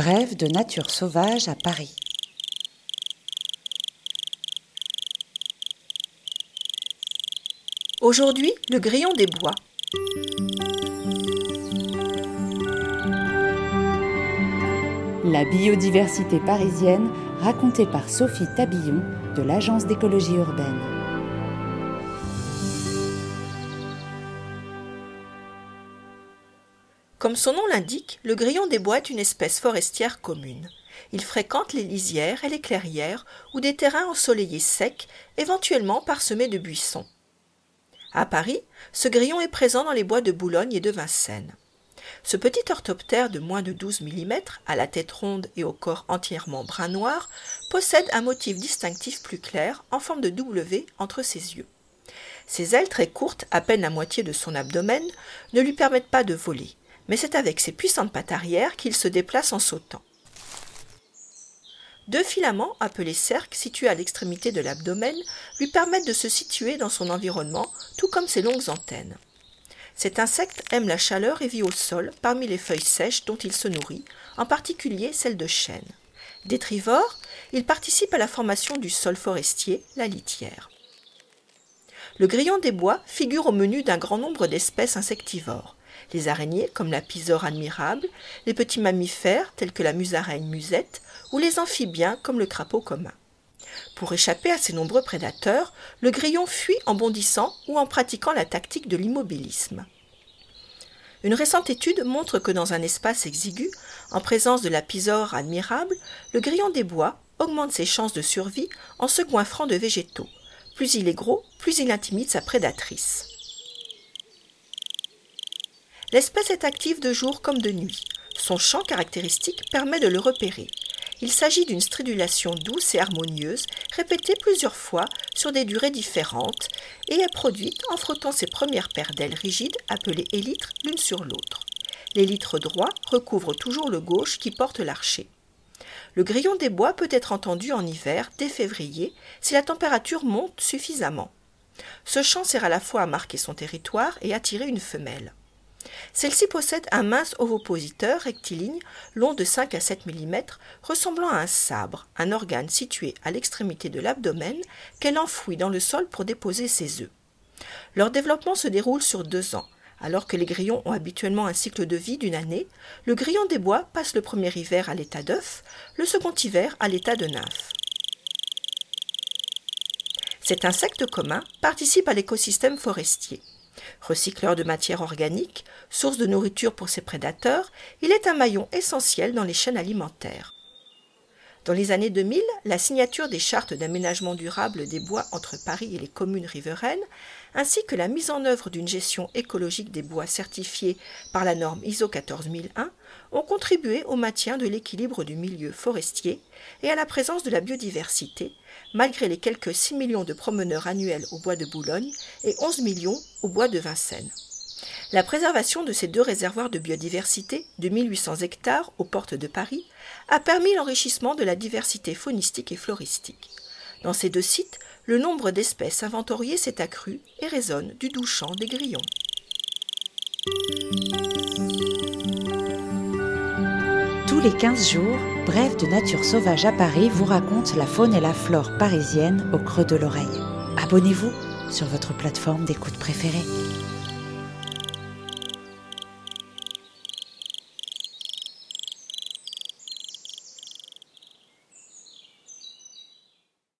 Brève de nature sauvage à Paris. Aujourd'hui, le grillon des bois. La biodiversité parisienne racontée par Sophie Tabillon de l'Agence d'écologie urbaine. Comme son nom l'indique, le grillon des bois est une espèce forestière commune. Il fréquente les lisières et les clairières ou des terrains ensoleillés secs, éventuellement parsemés de buissons. À Paris, ce grillon est présent dans les bois de Boulogne et de Vincennes. Ce petit orthoptère de moins de 12 mm, à la tête ronde et au corps entièrement brun noir, possède un motif distinctif plus clair en forme de W entre ses yeux. Ses ailes très courtes, à peine la moitié de son abdomen, ne lui permettent pas de voler mais c'est avec ses puissantes pattes arrière qu'il se déplace en sautant. Deux filaments, appelés cerques, situés à l'extrémité de l'abdomen, lui permettent de se situer dans son environnement, tout comme ses longues antennes. Cet insecte aime la chaleur et vit au sol, parmi les feuilles sèches dont il se nourrit, en particulier celles de chêne. Détrivore, il participe à la formation du sol forestier, la litière. Le grillon des bois figure au menu d'un grand nombre d'espèces insectivores les araignées comme la pisore admirable, les petits mammifères tels que la musaraigne musette ou les amphibiens comme le crapaud commun. Pour échapper à ces nombreux prédateurs, le grillon fuit en bondissant ou en pratiquant la tactique de l'immobilisme. Une récente étude montre que dans un espace exigu, en présence de la pisore admirable, le grillon des bois augmente ses chances de survie en se goinfrant de végétaux. Plus il est gros, plus il intimide sa prédatrice. L'espèce est active de jour comme de nuit. Son chant caractéristique permet de le repérer. Il s'agit d'une stridulation douce et harmonieuse, répétée plusieurs fois sur des durées différentes, et est produite en frottant ses premières paires d'ailes rigides, appelées élytres, l'une sur l'autre. L'élytre droit recouvre toujours le gauche qui porte l'archer. Le grillon des bois peut être entendu en hiver, dès février, si la température monte suffisamment. Ce chant sert à la fois à marquer son territoire et attirer une femelle. Celle-ci possède un mince ovopositeur rectiligne long de 5 à 7 mm, ressemblant à un sabre, un organe situé à l'extrémité de l'abdomen qu'elle enfouit dans le sol pour déposer ses œufs. Leur développement se déroule sur deux ans. Alors que les grillons ont habituellement un cycle de vie d'une année, le grillon des bois passe le premier hiver à l'état d'œuf, le second hiver à l'état de nymphe. Cet insecte commun participe à l'écosystème forestier. Recycleur de matière organique, source de nourriture pour ses prédateurs, il est un maillon essentiel dans les chaînes alimentaires. Dans les années 2000, la signature des chartes d'aménagement durable des bois entre Paris et les communes riveraines, ainsi que la mise en œuvre d'une gestion écologique des bois certifiée par la norme ISO 14001, ont contribué au maintien de l'équilibre du milieu forestier et à la présence de la biodiversité, malgré les quelques 6 millions de promeneurs annuels au bois de Boulogne et 11 millions au bois de Vincennes. La préservation de ces deux réservoirs de biodiversité de 1800 hectares aux portes de Paris a permis l'enrichissement de la diversité faunistique et floristique. Dans ces deux sites, le nombre d'espèces inventoriées s'est accru et résonne du doux chant des grillons. Tous les 15 jours, Bref de Nature Sauvage à Paris vous raconte la faune et la flore parisienne au creux de l'oreille. Abonnez-vous sur votre plateforme d'écoute préférée.